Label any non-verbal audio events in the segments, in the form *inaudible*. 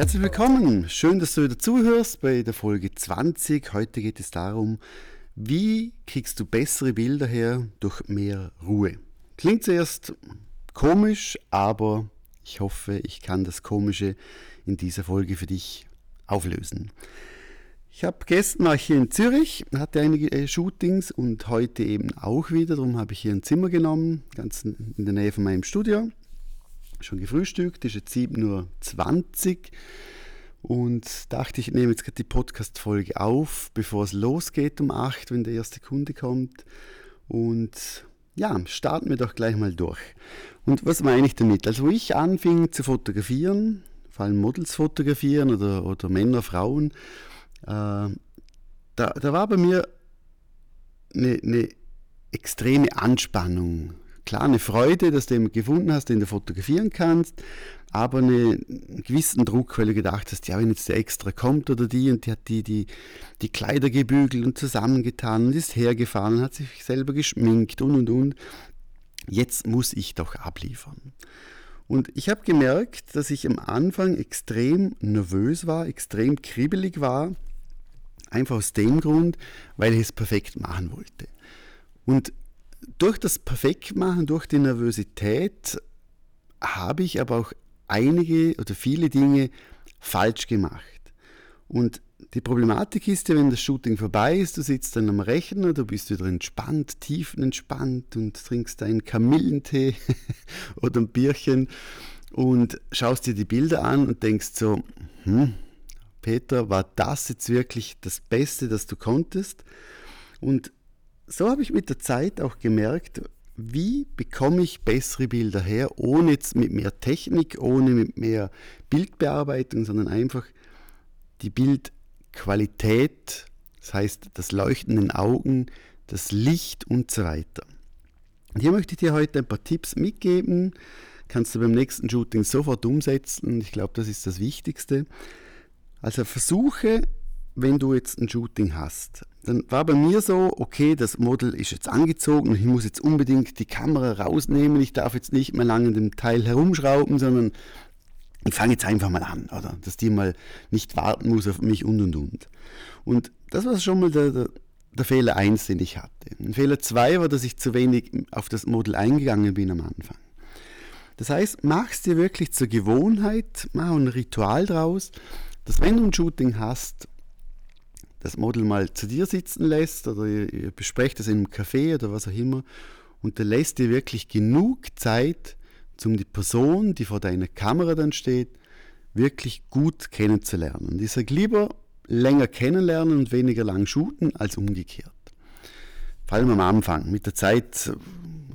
Herzlich willkommen. Schön, dass du wieder zuhörst bei der Folge 20. Heute geht es darum, wie kriegst du bessere Bilder her durch mehr Ruhe. Klingt zuerst komisch, aber ich hoffe, ich kann das Komische in dieser Folge für dich auflösen. Ich habe gestern war ich hier in Zürich, hatte einige äh, Shootings und heute eben auch wieder. Darum habe ich hier ein Zimmer genommen, ganz in der Nähe von meinem Studio schon gefrühstückt, ist jetzt 7.20 Uhr und dachte, ich nehme jetzt gerade die Podcast-Folge auf, bevor es losgeht um 8 wenn der erste Kunde kommt. Und ja, starten wir doch gleich mal durch. Und was meine ich damit? Also, wo ich anfing zu fotografieren, vor allem Models fotografieren oder, oder Männer, Frauen, äh, da, da war bei mir eine, eine extreme Anspannung klar eine Freude, dass du jemanden gefunden hast, den du fotografieren kannst, aber eine, einen gewissen Druck, weil du gedacht hast, ja, wenn jetzt der extra kommt oder die und die hat die, die, die Kleider gebügelt und zusammengetan und ist hergefahren und hat sich selber geschminkt und und und. Jetzt muss ich doch abliefern. Und ich habe gemerkt, dass ich am Anfang extrem nervös war, extrem kribbelig war, einfach aus dem Grund, weil ich es perfekt machen wollte. Und durch das Perfektmachen, durch die Nervosität habe ich aber auch einige oder viele Dinge falsch gemacht. Und die Problematik ist ja, wenn das Shooting vorbei ist, du sitzt dann am Rechner, du bist wieder entspannt, tiefenentspannt und trinkst einen Kamillentee *laughs* oder ein Bierchen und schaust dir die Bilder an und denkst so, hm, Peter, war das jetzt wirklich das Beste, das du konntest? Und so habe ich mit der Zeit auch gemerkt, wie bekomme ich bessere Bilder her, ohne jetzt mit mehr Technik, ohne mit mehr Bildbearbeitung, sondern einfach die Bildqualität, das heißt das Leuchten in den Augen, das Licht und so weiter. Und hier möchte ich dir heute ein paar Tipps mitgeben, kannst du beim nächsten Shooting sofort umsetzen. Ich glaube, das ist das Wichtigste. Also versuche wenn du jetzt ein Shooting hast, dann war bei mir so, okay, das Model ist jetzt angezogen und ich muss jetzt unbedingt die Kamera rausnehmen, ich darf jetzt nicht mehr lange in dem Teil herumschrauben, sondern ich fange jetzt einfach mal an, oder? Dass die mal nicht warten muss auf mich und und und. Und das war schon mal der, der, der Fehler 1, den ich hatte. Und Fehler 2 war, dass ich zu wenig auf das Model eingegangen bin am Anfang. Das heißt, mach es dir wirklich zur Gewohnheit, mach ein Ritual draus, dass wenn du ein Shooting hast, das Model mal zu dir sitzen lässt oder ihr, ihr besprecht das in einem Café oder was auch immer und du lässt dir wirklich genug Zeit, um die Person, die vor deiner Kamera dann steht, wirklich gut kennenzulernen. Und ich sage lieber länger kennenlernen und weniger lang shooten als umgekehrt. Vor allem am Anfang. Mit der Zeit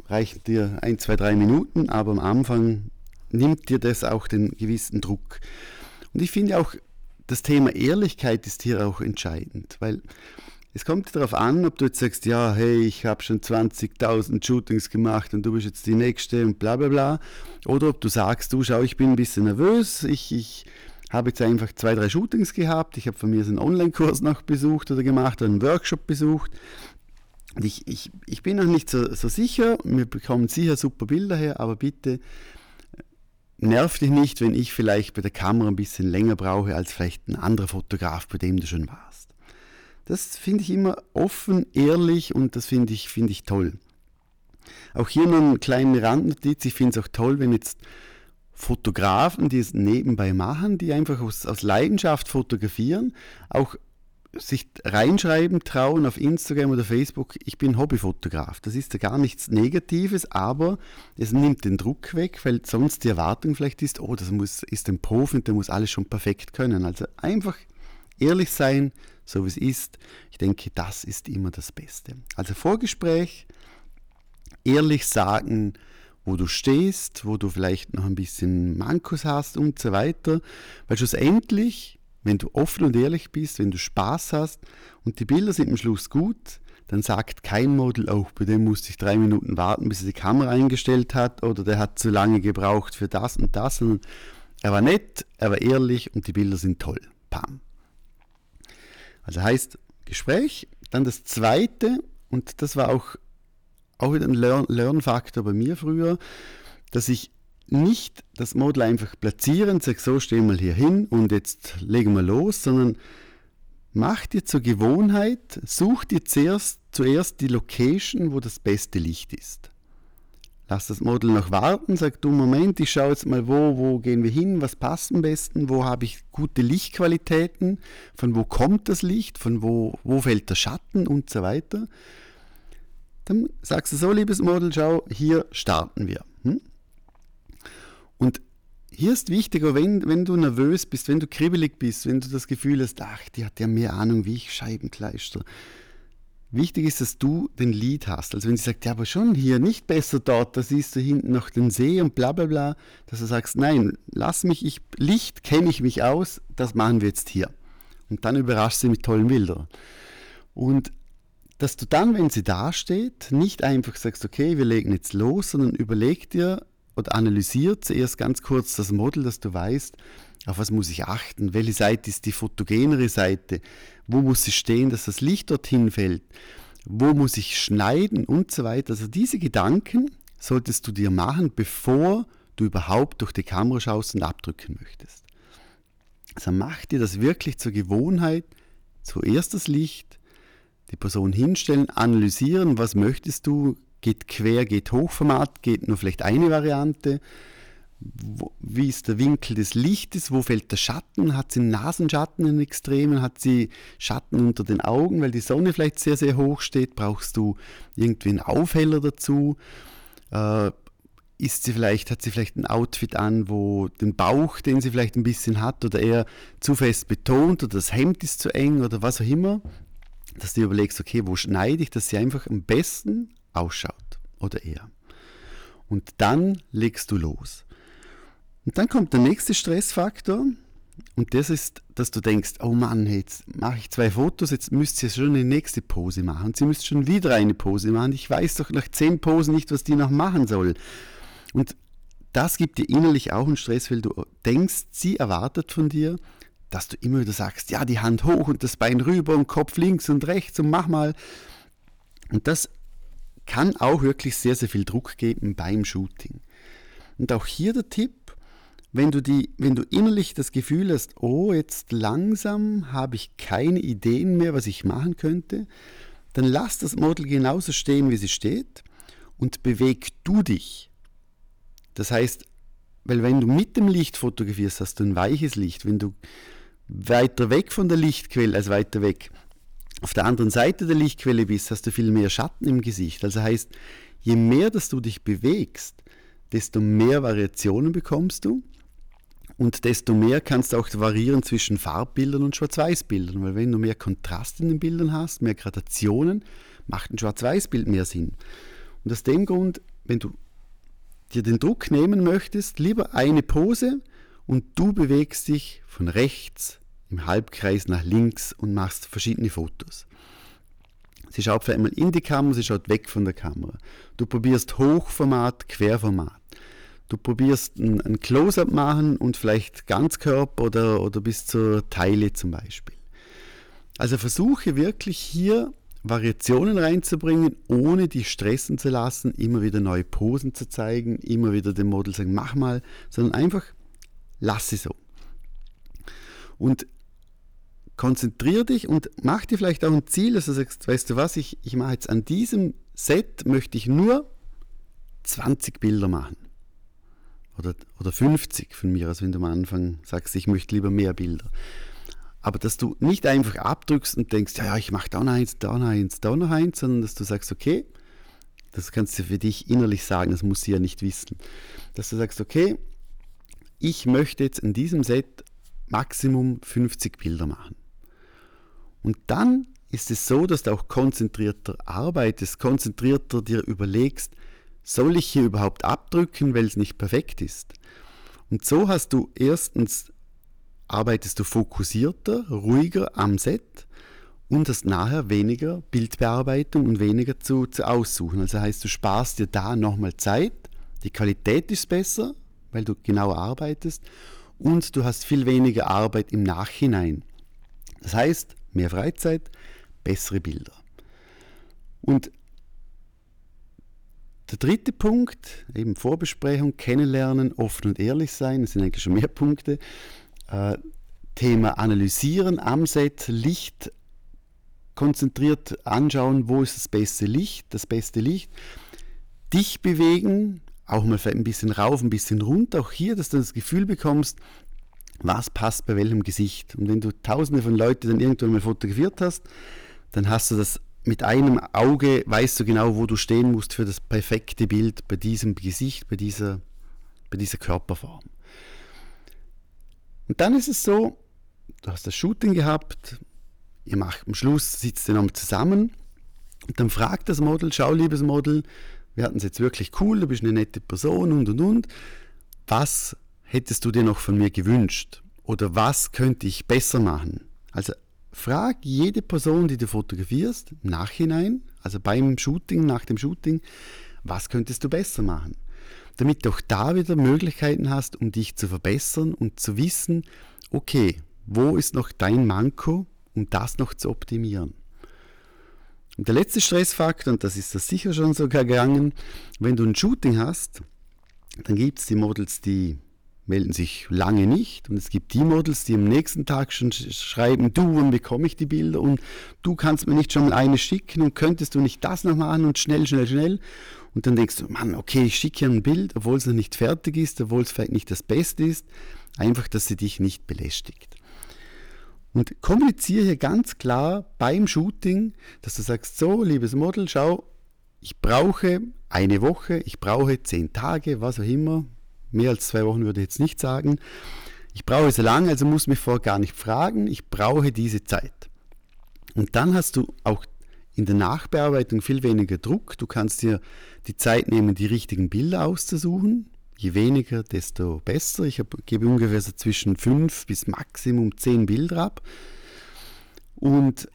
reichen dir ein, zwei, drei Minuten, aber am Anfang nimmt dir das auch den gewissen Druck. Und ich finde auch, das Thema Ehrlichkeit ist hier auch entscheidend, weil es kommt darauf an, ob du jetzt sagst, ja, hey, ich habe schon 20.000 Shootings gemacht und du bist jetzt die Nächste und bla bla bla. Oder ob du sagst, du schau, ich bin ein bisschen nervös, ich, ich habe jetzt einfach zwei, drei Shootings gehabt, ich habe von mir einen Online-Kurs noch besucht oder gemacht oder einen Workshop besucht. Und ich, ich, ich bin noch nicht so, so sicher, wir bekommen sicher super Bilder her, aber bitte nervt dich nicht, wenn ich vielleicht bei der Kamera ein bisschen länger brauche als vielleicht ein anderer Fotograf, bei dem du schon warst. Das finde ich immer offen, ehrlich und das finde ich, find ich toll. Auch hier noch eine kleine Randnotiz. Ich finde es auch toll, wenn jetzt Fotografen, die es nebenbei machen, die einfach aus, aus Leidenschaft fotografieren, auch sich reinschreiben trauen auf Instagram oder Facebook, ich bin Hobbyfotograf. Das ist ja gar nichts Negatives, aber es nimmt den Druck weg, weil sonst die Erwartung vielleicht ist, oh, das muss, ist ein Profi und der muss alles schon perfekt können. Also einfach ehrlich sein, so wie es ist. Ich denke, das ist immer das Beste. Also Vorgespräch, ehrlich sagen, wo du stehst, wo du vielleicht noch ein bisschen Mankos hast und so weiter. Weil schlussendlich wenn du offen und ehrlich bist, wenn du Spaß hast und die Bilder sind am Schluss gut, dann sagt kein Model, oh, bei dem musste ich drei Minuten warten, bis er die Kamera eingestellt hat oder der hat zu lange gebraucht für das und das. Und er war nett, er war ehrlich und die Bilder sind toll. Pam. Also heißt Gespräch. Dann das zweite, und das war auch, auch wieder ein Lern Lernfaktor bei mir früher, dass ich nicht das Model einfach platzieren, sag so, stehen wir hier hin und jetzt legen wir los, sondern mach dir zur Gewohnheit, such dir zuerst, zuerst die Location, wo das beste Licht ist. Lass das Model noch warten, sag du, Moment, ich schaue jetzt mal, wo, wo gehen wir hin, was passt am besten, wo habe ich gute Lichtqualitäten, von wo kommt das Licht, von wo, wo fällt der Schatten und so weiter. Dann sagst du so, liebes Model, schau, hier starten wir. Und hier ist wichtiger, wenn, wenn du nervös bist, wenn du kribbelig bist, wenn du das Gefühl hast, ach, die hat ja mehr Ahnung wie ich, Scheibenkleister. Wichtig ist, dass du den Lied hast. Also wenn sie sagt, ja, aber schon hier, nicht besser dort, da siehst du hinten noch den See und bla bla bla, dass du sagst, nein, lass mich, ich, Licht kenne ich mich aus, das machen wir jetzt hier. Und dann überraschst sie mit tollen Bildern. Und dass du dann, wenn sie dasteht, nicht einfach sagst, okay, wir legen jetzt los, sondern überleg dir, oder analysiert zuerst ganz kurz das Model, dass du weißt, auf was muss ich achten, welche Seite ist die fotogenere Seite, wo muss sie stehen, dass das Licht dorthin fällt, wo muss ich schneiden und so weiter. Also diese Gedanken solltest du dir machen, bevor du überhaupt durch die Kamera schaust und abdrücken möchtest. Also mach dir das wirklich zur Gewohnheit, zuerst das Licht, die Person hinstellen, analysieren, was möchtest du, geht quer, geht Hochformat, geht nur vielleicht eine Variante. Wo, wie ist der Winkel des Lichtes? Wo fällt der Schatten? Hat sie Nasenschatten in Extremen? Hat sie Schatten unter den Augen, weil die Sonne vielleicht sehr, sehr hoch steht? Brauchst du irgendwie einen Aufheller dazu? Äh, ist sie vielleicht, hat sie vielleicht ein Outfit an, wo den Bauch, den sie vielleicht ein bisschen hat, oder eher zu fest betont, oder das Hemd ist zu eng, oder was auch immer, dass du überlegst, okay, wo schneide ich, dass sie einfach am besten ausschaut oder er. Und dann legst du los. Und dann kommt der nächste Stressfaktor und das ist, dass du denkst, oh Mann, jetzt mache ich zwei Fotos, jetzt müsst ihr schon eine nächste Pose machen. Sie müsst schon wieder eine Pose machen. Ich weiß doch nach zehn Posen nicht, was die noch machen soll. Und das gibt dir innerlich auch einen Stress, weil du denkst, sie erwartet von dir, dass du immer wieder sagst, ja, die Hand hoch und das Bein rüber und Kopf links und rechts und mach mal. Und das kann auch wirklich sehr, sehr viel Druck geben beim Shooting. Und auch hier der Tipp, wenn du, die, wenn du innerlich das Gefühl hast, oh, jetzt langsam habe ich keine Ideen mehr, was ich machen könnte, dann lass das Model genauso stehen, wie sie steht und beweg du dich. Das heißt, weil wenn du mit dem Licht fotografierst, hast du ein weiches Licht. Wenn du weiter weg von der Lichtquelle als weiter weg auf der anderen Seite der Lichtquelle bist, hast du viel mehr Schatten im Gesicht. Also heißt, je mehr, dass du dich bewegst, desto mehr Variationen bekommst du und desto mehr kannst du auch variieren zwischen Farbbildern und Schwarz-Weiß-Bildern, weil wenn du mehr Kontrast in den Bildern hast, mehr Gradationen, macht ein Schwarz-Weiß-Bild mehr Sinn. Und aus dem Grund, wenn du dir den Druck nehmen möchtest, lieber eine Pose und du bewegst dich von rechts im Halbkreis nach links und machst verschiedene Fotos. Sie schaut für einmal in die Kamera, sie schaut weg von der Kamera. Du probierst Hochformat, Querformat. Du probierst ein, ein Close-up machen und vielleicht Ganzkörper oder, oder bis zur Teile zum Beispiel. Also versuche wirklich hier Variationen reinzubringen, ohne dich stressen zu lassen, immer wieder neue Posen zu zeigen, immer wieder dem Model sagen, mach mal, sondern einfach lass sie so. Und konzentrier dich und mach dir vielleicht auch ein Ziel, dass du sagst, weißt du was, ich, ich mache jetzt an diesem Set, möchte ich nur 20 Bilder machen. Oder, oder 50 von mir, als wenn du am Anfang sagst, ich möchte lieber mehr Bilder. Aber dass du nicht einfach abdrückst und denkst, ja, ja ich mache da noch eins, da noch eins, da noch eins, sondern dass du sagst, okay, das kannst du für dich innerlich sagen, das muss sie ja nicht wissen. Dass du sagst, okay, ich möchte jetzt in diesem Set Maximum 50 Bilder machen. Und dann ist es so, dass du auch konzentrierter arbeitest, konzentrierter dir überlegst, soll ich hier überhaupt abdrücken, weil es nicht perfekt ist? Und so hast du erstens, arbeitest du fokussierter, ruhiger am Set und hast nachher weniger Bildbearbeitung und weniger zu, zu aussuchen. Also heißt, du sparst dir da nochmal Zeit, die Qualität ist besser, weil du genauer arbeitest und du hast viel weniger Arbeit im Nachhinein. Das heißt, mehr Freizeit, bessere Bilder. Und der dritte Punkt, eben Vorbesprechung, kennenlernen, offen und ehrlich sein, das sind eigentlich schon mehr Punkte. Äh, Thema analysieren am Set, Licht konzentriert anschauen, wo ist das beste Licht, das beste Licht. Dich bewegen, auch mal ein bisschen rauf, ein bisschen runter, auch hier, dass du das Gefühl bekommst, was passt bei welchem Gesicht. Und wenn du tausende von Leuten dann irgendwann mal fotografiert hast, dann hast du das mit einem Auge, weißt du genau, wo du stehen musst für das perfekte Bild bei diesem Gesicht, bei dieser, bei dieser Körperform. Und dann ist es so, du hast das Shooting gehabt, ihr macht am Schluss, sitzt ihr nochmal zusammen und dann fragt das Model, schau liebes Model, wir hatten es jetzt wirklich cool, du bist eine nette Person und und und. Was hättest du dir noch von mir gewünscht? Oder was könnte ich besser machen? Also frag jede Person, die du fotografierst, im Nachhinein, also beim Shooting, nach dem Shooting, was könntest du besser machen? Damit du auch da wieder Möglichkeiten hast, um dich zu verbessern und zu wissen, okay, wo ist noch dein Manko, um das noch zu optimieren? Und der letzte Stressfaktor, und das ist das sicher schon sogar gegangen, wenn du ein Shooting hast, dann gibt es die Models, die melden sich lange nicht und es gibt die Models, die am nächsten Tag schon schreiben, du, wann bekomme ich die Bilder und du kannst mir nicht schon mal eine schicken und könntest du nicht das noch machen und schnell, schnell, schnell. Und dann denkst du, Mann, okay, ich schicke hier ein Bild, obwohl es noch nicht fertig ist, obwohl es vielleicht nicht das Beste ist, einfach, dass sie dich nicht belästigt. Und kommuniziere hier ganz klar beim Shooting, dass du sagst, so, liebes Model, schau, ich brauche eine Woche, ich brauche zehn Tage, was auch immer. Mehr als zwei Wochen würde ich jetzt nicht sagen. Ich brauche so lange, also muss mich vor gar nicht fragen. Ich brauche diese Zeit. Und dann hast du auch in der Nachbearbeitung viel weniger Druck. Du kannst dir die Zeit nehmen, die richtigen Bilder auszusuchen. Je weniger, desto besser. Ich gebe ungefähr so zwischen fünf bis maximum zehn Bilder ab. Und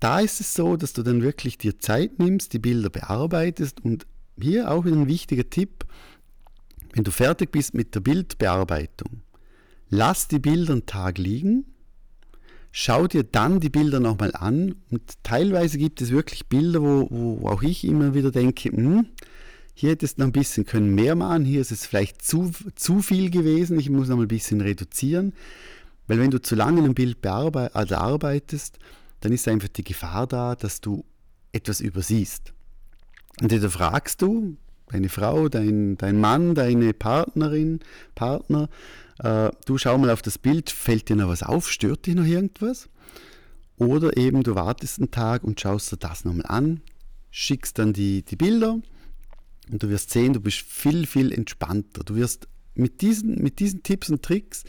da ist es so, dass du dann wirklich dir Zeit nimmst, die Bilder bearbeitest und hier auch wieder ein wichtiger Tipp, wenn du fertig bist mit der Bildbearbeitung, lass die Bilder einen Tag liegen, schau dir dann die Bilder nochmal an und teilweise gibt es wirklich Bilder, wo, wo auch ich immer wieder denke, hm, hier hättest du noch ein bisschen können mehr machen, hier ist es vielleicht zu, zu viel gewesen, ich muss noch ein bisschen reduzieren. Weil wenn du zu lange ein Bild also arbeitest, dann ist einfach die Gefahr da, dass du etwas übersiehst. Und da fragst du deine Frau, dein, dein Mann, deine Partnerin, Partner, äh, du schau mal auf das Bild, fällt dir noch was auf, stört dich noch irgendwas? Oder eben du wartest einen Tag und schaust dir das nochmal an, schickst dann die, die Bilder und du wirst sehen, du bist viel, viel entspannter. Du wirst mit diesen, mit diesen Tipps und Tricks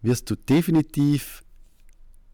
wirst du definitiv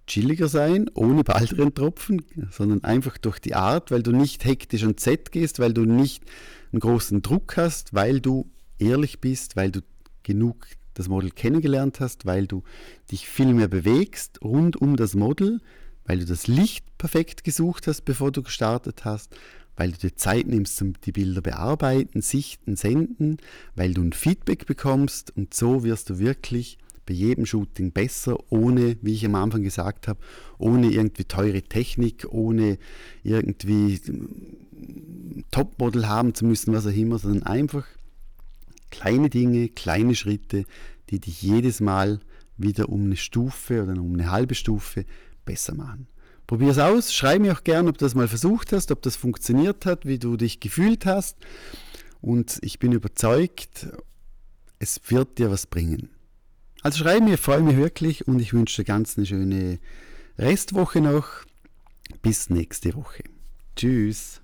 chilliger sein, ohne Baldrintropfen, sondern einfach durch die Art, weil du nicht hektisch und Z gehst, weil du nicht einen großen Druck hast, weil du ehrlich bist, weil du genug das Model kennengelernt hast, weil du dich viel mehr bewegst rund um das Model, weil du das Licht perfekt gesucht hast, bevor du gestartet hast, weil du dir Zeit nimmst zum die Bilder bearbeiten, sichten, senden, weil du ein Feedback bekommst und so wirst du wirklich bei jedem Shooting besser, ohne, wie ich am Anfang gesagt habe, ohne irgendwie teure Technik, ohne irgendwie hm, Topmodel haben zu müssen, was auch immer, sondern einfach kleine Dinge, kleine Schritte, die dich jedes Mal wieder um eine Stufe oder um eine halbe Stufe besser machen. Probier es aus, schreib mir auch gern, ob du das mal versucht hast, ob das funktioniert hat, wie du dich gefühlt hast. Und ich bin überzeugt, es wird dir was bringen. Also schreib mir, freue mich wirklich und ich wünsche dir ganz eine schöne Restwoche noch. Bis nächste Woche. Tschüss.